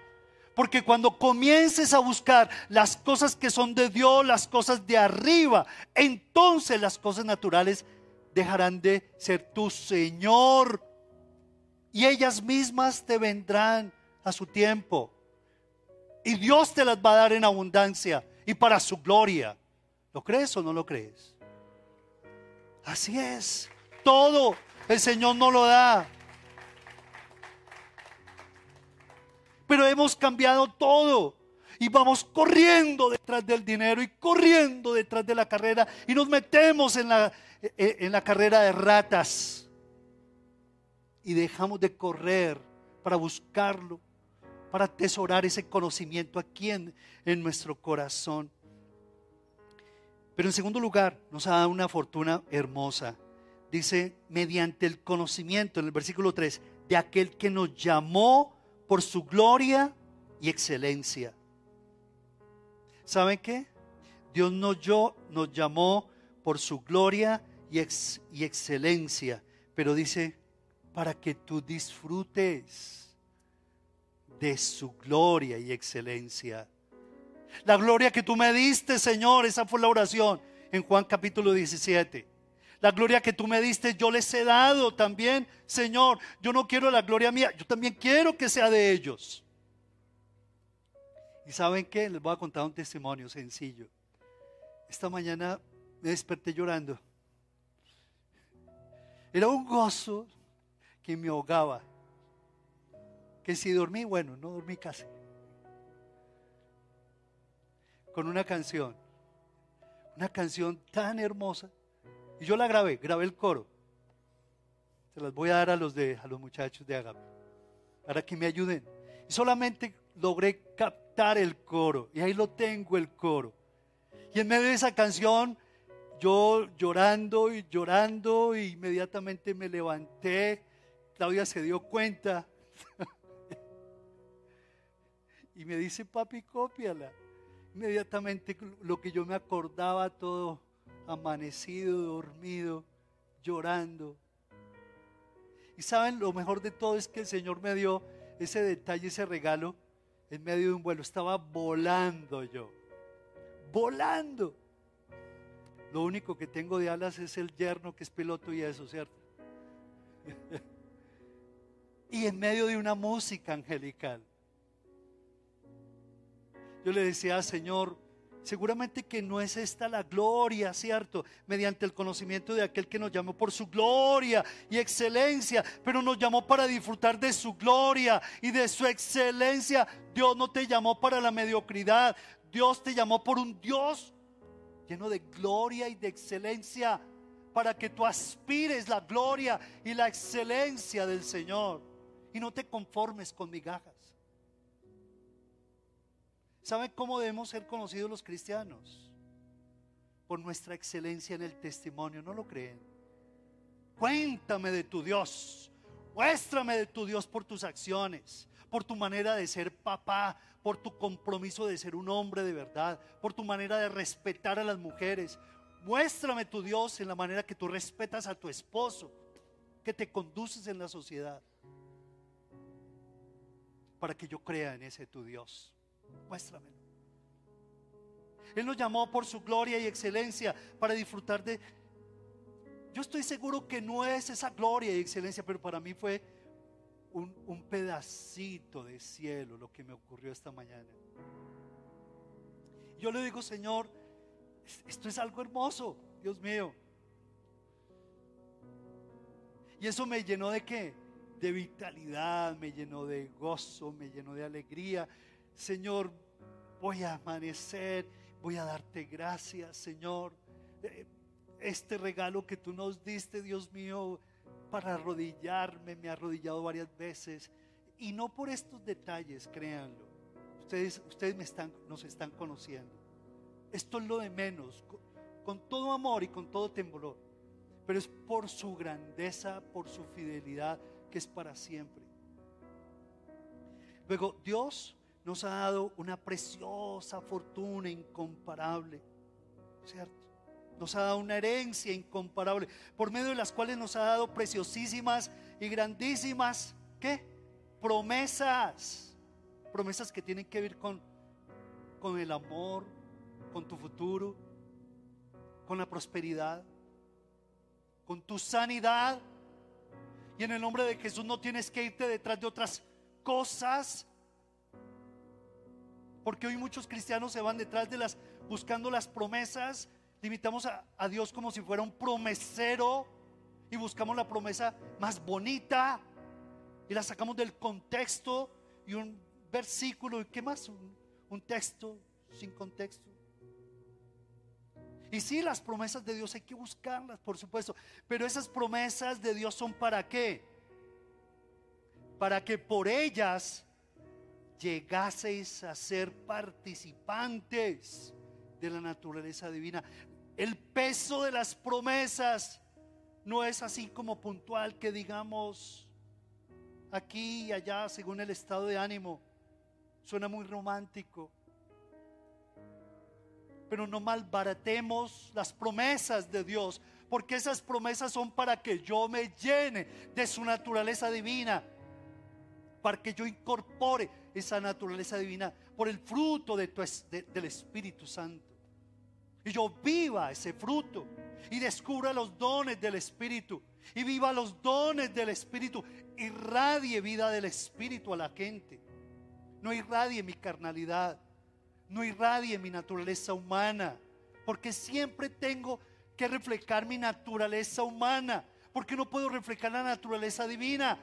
porque cuando comiences a buscar las cosas que son de Dios, las cosas de arriba, entonces las cosas naturales dejarán de ser tu Señor. Y ellas mismas te vendrán a su tiempo. Y Dios te las va a dar en abundancia y para su gloria. ¿Lo crees o no lo crees? Así es. Todo el Señor no lo da. Pero hemos cambiado todo. Y vamos corriendo detrás del dinero y corriendo detrás de la carrera y nos metemos en la, eh, en la carrera de ratas. Y dejamos de correr para buscarlo, para atesorar ese conocimiento aquí en, en nuestro corazón. Pero en segundo lugar, nos ha dado una fortuna hermosa. Dice, mediante el conocimiento, en el versículo 3, de aquel que nos llamó por su gloria y excelencia. ¿Saben qué? Dios nos, yo, nos llamó por su gloria y, y excelencia, pero dice, para que tú disfrutes de su gloria y excelencia. La gloria que tú me diste, Señor, esa fue la oración en Juan capítulo 17. La gloria que tú me diste, yo les he dado también, Señor. Yo no quiero la gloria mía, yo también quiero que sea de ellos. ¿Y saben qué? Les voy a contar un testimonio sencillo. Esta mañana me desperté llorando. Era un gozo que me ahogaba. Que si dormí, bueno, no dormí casi. Con una canción. Una canción tan hermosa y yo la grabé, grabé el coro. Se las voy a dar a los, de, a los muchachos de Agape para que me ayuden. Y solamente logré captar el coro. Y ahí lo tengo el coro. Y en medio de esa canción, yo llorando y llorando, e inmediatamente me levanté Claudia se dio cuenta y me dice, papi, cópiala. Inmediatamente lo que yo me acordaba todo amanecido, dormido, llorando. Y saben, lo mejor de todo es que el Señor me dio ese detalle, ese regalo, en medio de un vuelo. Estaba volando yo, volando. Lo único que tengo de alas es el yerno que es piloto y eso, ¿cierto? y en medio de una música angelical. Yo le decía, Señor, seguramente que no es esta la gloria, ¿cierto? Mediante el conocimiento de aquel que nos llamó por su gloria y excelencia, pero nos llamó para disfrutar de su gloria y de su excelencia. Dios no te llamó para la mediocridad, Dios te llamó por un Dios lleno de gloria y de excelencia, para que tú aspires la gloria y la excelencia del Señor y no te conformes con migajas. ¿Saben cómo debemos ser conocidos los cristianos? Por nuestra excelencia en el testimonio, ¿no lo creen? Cuéntame de tu Dios, muéstrame de tu Dios por tus acciones, por tu manera de ser papá, por tu compromiso de ser un hombre de verdad, por tu manera de respetar a las mujeres. Muéstrame tu Dios en la manera que tú respetas a tu esposo, que te conduces en la sociedad, para que yo crea en ese tu Dios. Muéstramelo. Él nos llamó por su gloria y excelencia para disfrutar de... Yo estoy seguro que no es esa gloria y excelencia, pero para mí fue un, un pedacito de cielo lo que me ocurrió esta mañana. Yo le digo, Señor, esto es algo hermoso, Dios mío. Y eso me llenó de qué? De vitalidad, me llenó de gozo, me llenó de alegría, Señor, voy a amanecer, voy a darte gracias, Señor. Eh, este regalo que tú nos diste, Dios mío, para arrodillarme, me he arrodillado varias veces. Y no por estos detalles, créanlo. Ustedes, ustedes me están, nos están conociendo. Esto es lo de menos, con, con todo amor y con todo temblor. Pero es por su grandeza, por su fidelidad, que es para siempre. Luego, Dios nos ha dado una preciosa fortuna incomparable, ¿cierto? Nos ha dado una herencia incomparable, por medio de las cuales nos ha dado preciosísimas y grandísimas, ¿qué? Promesas. Promesas que tienen que ver con, con el amor, con tu futuro, con la prosperidad, con tu sanidad. Y en el nombre de Jesús no tienes que irte detrás de otras cosas porque hoy muchos cristianos se van detrás de las, buscando las promesas, limitamos a, Dios como si fuera un promesero y buscamos la promesa más bonita y la sacamos del contexto y un versículo y qué más, un, un texto sin contexto. Y sí, las promesas de Dios hay que buscarlas, por supuesto, pero esas promesas de Dios son para qué? Para que por ellas llegaseis a ser participantes de la naturaleza divina. El peso de las promesas no es así como puntual que digamos aquí y allá según el estado de ánimo. Suena muy romántico. Pero no malbaratemos las promesas de Dios, porque esas promesas son para que yo me llene de su naturaleza divina, para que yo incorpore esa naturaleza divina por el fruto de del Espíritu Santo. Y yo viva ese fruto y descubra los dones del Espíritu. Y viva los dones del Espíritu. Irradie vida del Espíritu a la gente. No irradie mi carnalidad. No irradie mi naturaleza humana. Porque siempre tengo que reflejar mi naturaleza humana. Porque no puedo reflejar la naturaleza divina.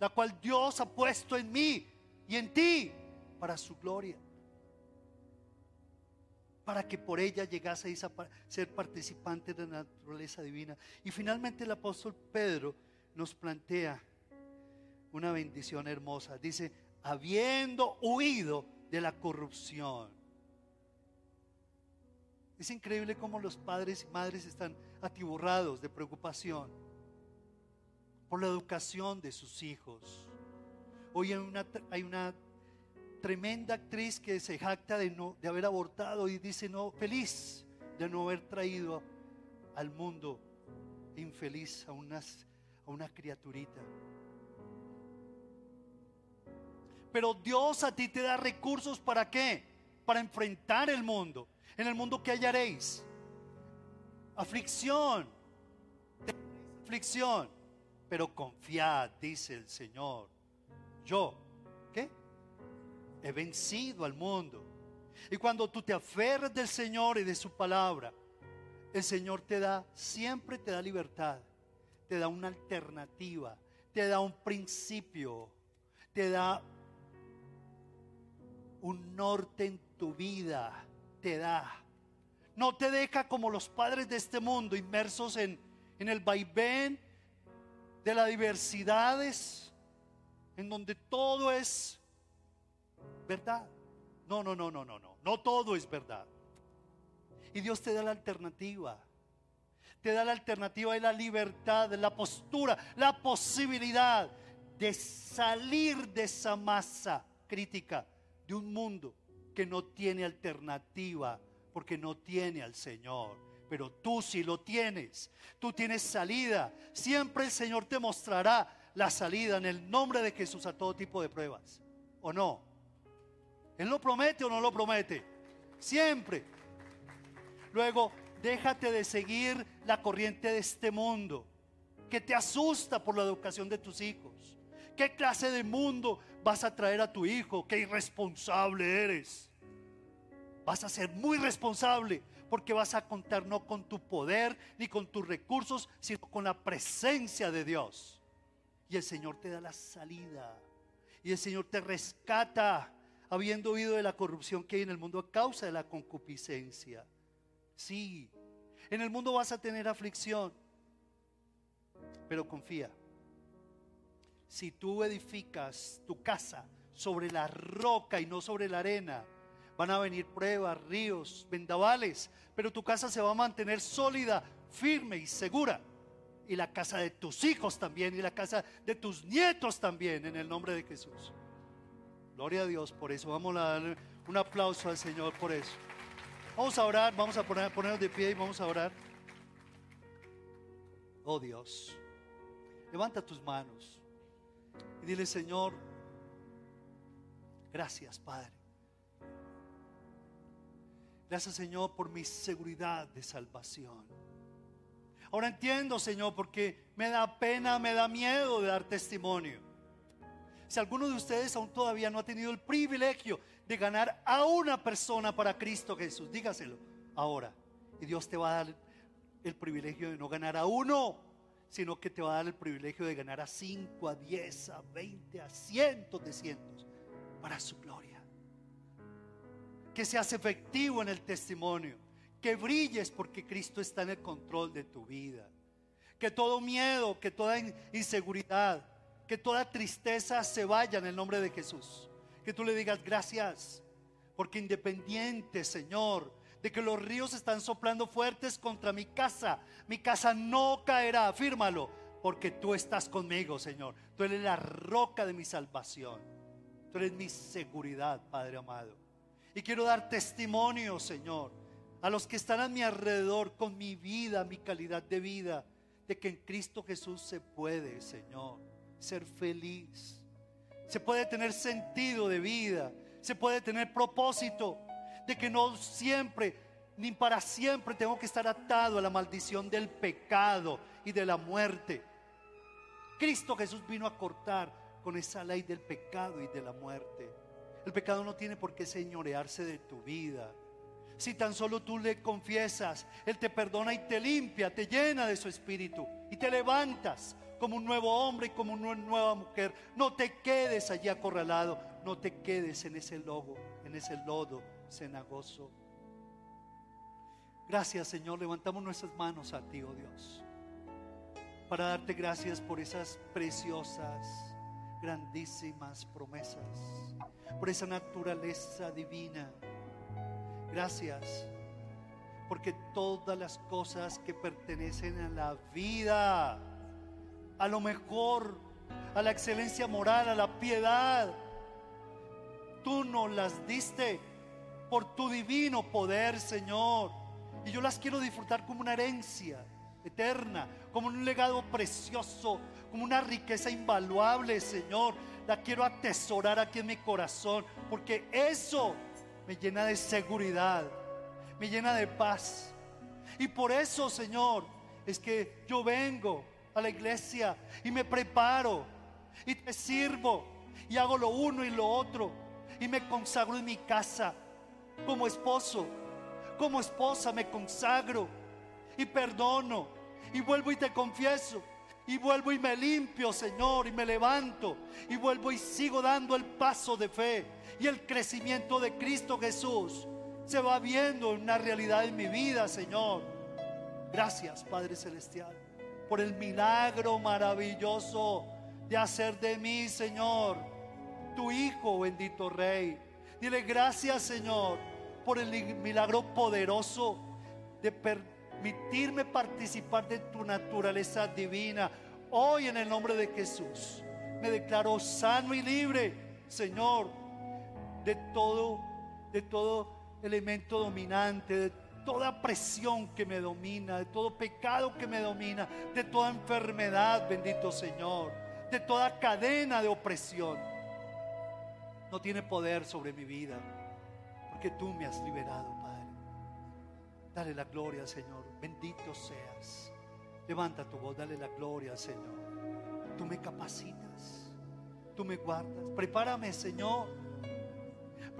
La cual Dios ha puesto en mí y en ti para su gloria. Para que por ella llegaseis a ser participantes de la naturaleza divina. Y finalmente el apóstol Pedro nos plantea una bendición hermosa. Dice, habiendo huido de la corrupción. Es increíble cómo los padres y madres están atiborrados de preocupación por la educación de sus hijos. Hoy hay una, tremenda actriz que se jacta de, no, de haber abortado y dice, no, feliz de no haber traído al mundo infeliz a, unas, a una criaturita. Pero Dios a ti te da recursos para qué? Para enfrentar el mundo. En el mundo que hallaréis. Aflicción. Aflicción. Pero confiad, dice el Señor. Yo, ¿qué? He vencido al mundo. Y cuando tú te aferras del Señor y de su palabra, el Señor te da, siempre te da libertad, te da una alternativa, te da un principio, te da un norte en tu vida, te da. No te deja como los padres de este mundo, inmersos en, en el vaivén de las diversidades, en donde todo es verdad. No, no, no, no, no, no. No todo es verdad. Y Dios te da la alternativa. Te da la alternativa y la libertad, la postura, la posibilidad de salir de esa masa crítica de un mundo que no tiene alternativa porque no tiene al Señor. Pero tú sí lo tienes. Tú tienes salida. Siempre el Señor te mostrará la salida en el nombre de Jesús a todo tipo de pruebas. ¿O no? ¿Él lo promete o no lo promete? Siempre. Luego, déjate de seguir la corriente de este mundo que te asusta por la educación de tus hijos. ¿Qué clase de mundo vas a traer a tu hijo? ¿Qué irresponsable eres? Vas a ser muy responsable porque vas a contar no con tu poder ni con tus recursos, sino con la presencia de Dios. Y el Señor te da la salida. Y el Señor te rescata habiendo oído de la corrupción que hay en el mundo a causa de la concupiscencia. Sí, en el mundo vas a tener aflicción, pero confía. Si tú edificas tu casa sobre la roca y no sobre la arena, van a venir pruebas, ríos, vendavales, pero tu casa se va a mantener sólida, firme y segura. Y la casa de tus hijos también, y la casa de tus nietos también, en el nombre de Jesús. Gloria a Dios por eso. Vamos a dar un aplauso al Señor por eso. Vamos a orar, vamos a poner, ponernos de pie y vamos a orar. Oh Dios, levanta tus manos y dile, Señor, gracias Padre. Gracias Señor por mi seguridad de salvación. Ahora entiendo Señor porque me da pena, me da miedo de dar testimonio. Si alguno de ustedes aún todavía no ha tenido el privilegio de ganar a una persona para Cristo Jesús. Dígaselo ahora. Y Dios te va a dar el privilegio de no ganar a uno, sino que te va a dar el privilegio de ganar a cinco, a diez, a veinte, a cientos de cientos para su gloria. Que seas efectivo en el testimonio, que brilles porque Cristo está en el control de tu vida. Que todo miedo, que toda inseguridad, que toda tristeza se vaya en el nombre de Jesús que tú le digas gracias, porque independiente, Señor, de que los ríos están soplando fuertes contra mi casa, mi casa no caerá, afírmalo, porque tú estás conmigo, Señor. Tú eres la roca de mi salvación. Tú eres mi seguridad, Padre amado. Y quiero dar testimonio, Señor, a los que están a mi alrededor con mi vida, mi calidad de vida, de que en Cristo Jesús se puede, Señor, ser feliz se puede tener sentido de vida, se puede tener propósito de que no siempre ni para siempre tengo que estar atado a la maldición del pecado y de la muerte. Cristo Jesús vino a cortar con esa ley del pecado y de la muerte. El pecado no tiene por qué señorearse de tu vida. Si tan solo tú le confiesas, Él te perdona y te limpia, te llena de su espíritu y te levantas como un nuevo hombre y como una nueva mujer. No te quedes allí acorralado, no te quedes en ese lobo, en ese lodo cenagoso. Gracias Señor, levantamos nuestras manos a ti, oh Dios, para darte gracias por esas preciosas, grandísimas promesas, por esa naturaleza divina. Gracias porque todas las cosas que pertenecen a la vida, a lo mejor, a la excelencia moral, a la piedad. Tú nos las diste por tu divino poder, Señor. Y yo las quiero disfrutar como una herencia eterna, como un legado precioso, como una riqueza invaluable, Señor. La quiero atesorar aquí en mi corazón, porque eso me llena de seguridad, me llena de paz. Y por eso, Señor, es que yo vengo a la iglesia y me preparo y te sirvo y hago lo uno y lo otro y me consagro en mi casa como esposo, como esposa me consagro y perdono y vuelvo y te confieso y vuelvo y me limpio, Señor, y me levanto y vuelvo y sigo dando el paso de fe y el crecimiento de Cristo Jesús se va viendo en una realidad en mi vida, Señor. Gracias, Padre Celestial, por el milagro maravilloso de hacer de mí, Señor, tu Hijo, bendito Rey. Dile gracias, Señor, por el milagro poderoso de permitirme participar de tu naturaleza divina. Hoy en el nombre de Jesús me declaro sano y libre, Señor, de todo, de todo elemento dominante, de toda presión que me domina, de todo pecado que me domina, de toda enfermedad, bendito Señor, de toda cadena de opresión. No tiene poder sobre mi vida, porque tú me has liberado, Padre. Dale la gloria Señor, bendito seas. Levanta tu voz, dale la gloria al Señor. Tú me capacitas, tú me guardas. Prepárame, Señor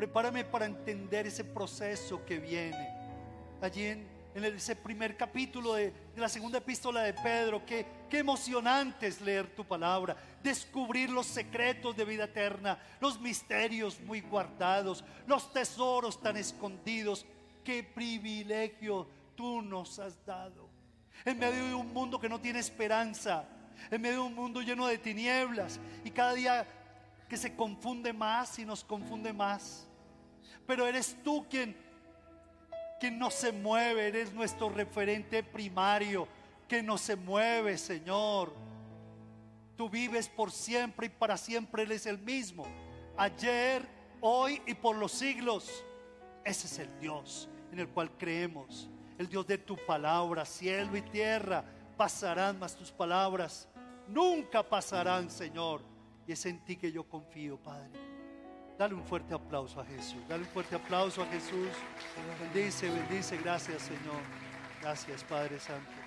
Prepárame para entender ese proceso que viene. Allí en, ese primer capítulo de, la segunda epístola de Pedro, qué emocionante es leer tu palabra, descubrir los secretos de vida eterna, los misterios muy guardados, los tesoros tan escondidos. Qué privilegio tú nos has dado. En medio de un mundo que no tiene esperanza, en medio de un mundo lleno de tinieblas y cada día que se confunde más y nos confunde más pero eres tú quien, quien no se mueve, eres nuestro referente primario, que no se mueve, Señor. Tú vives por siempre y para siempre eres el mismo. Ayer, hoy y por los siglos. Ese es el Dios en el cual creemos. El Dios de tu palabra, cielo y tierra. Pasarán más tus palabras. Nunca pasarán, Señor. Y es en ti que yo confío, Padre. Dale un fuerte aplauso a Jesús. Dale un fuerte aplauso a Jesús. Bendice, bendice. Gracias, Señor. Gracias, Padre Santo.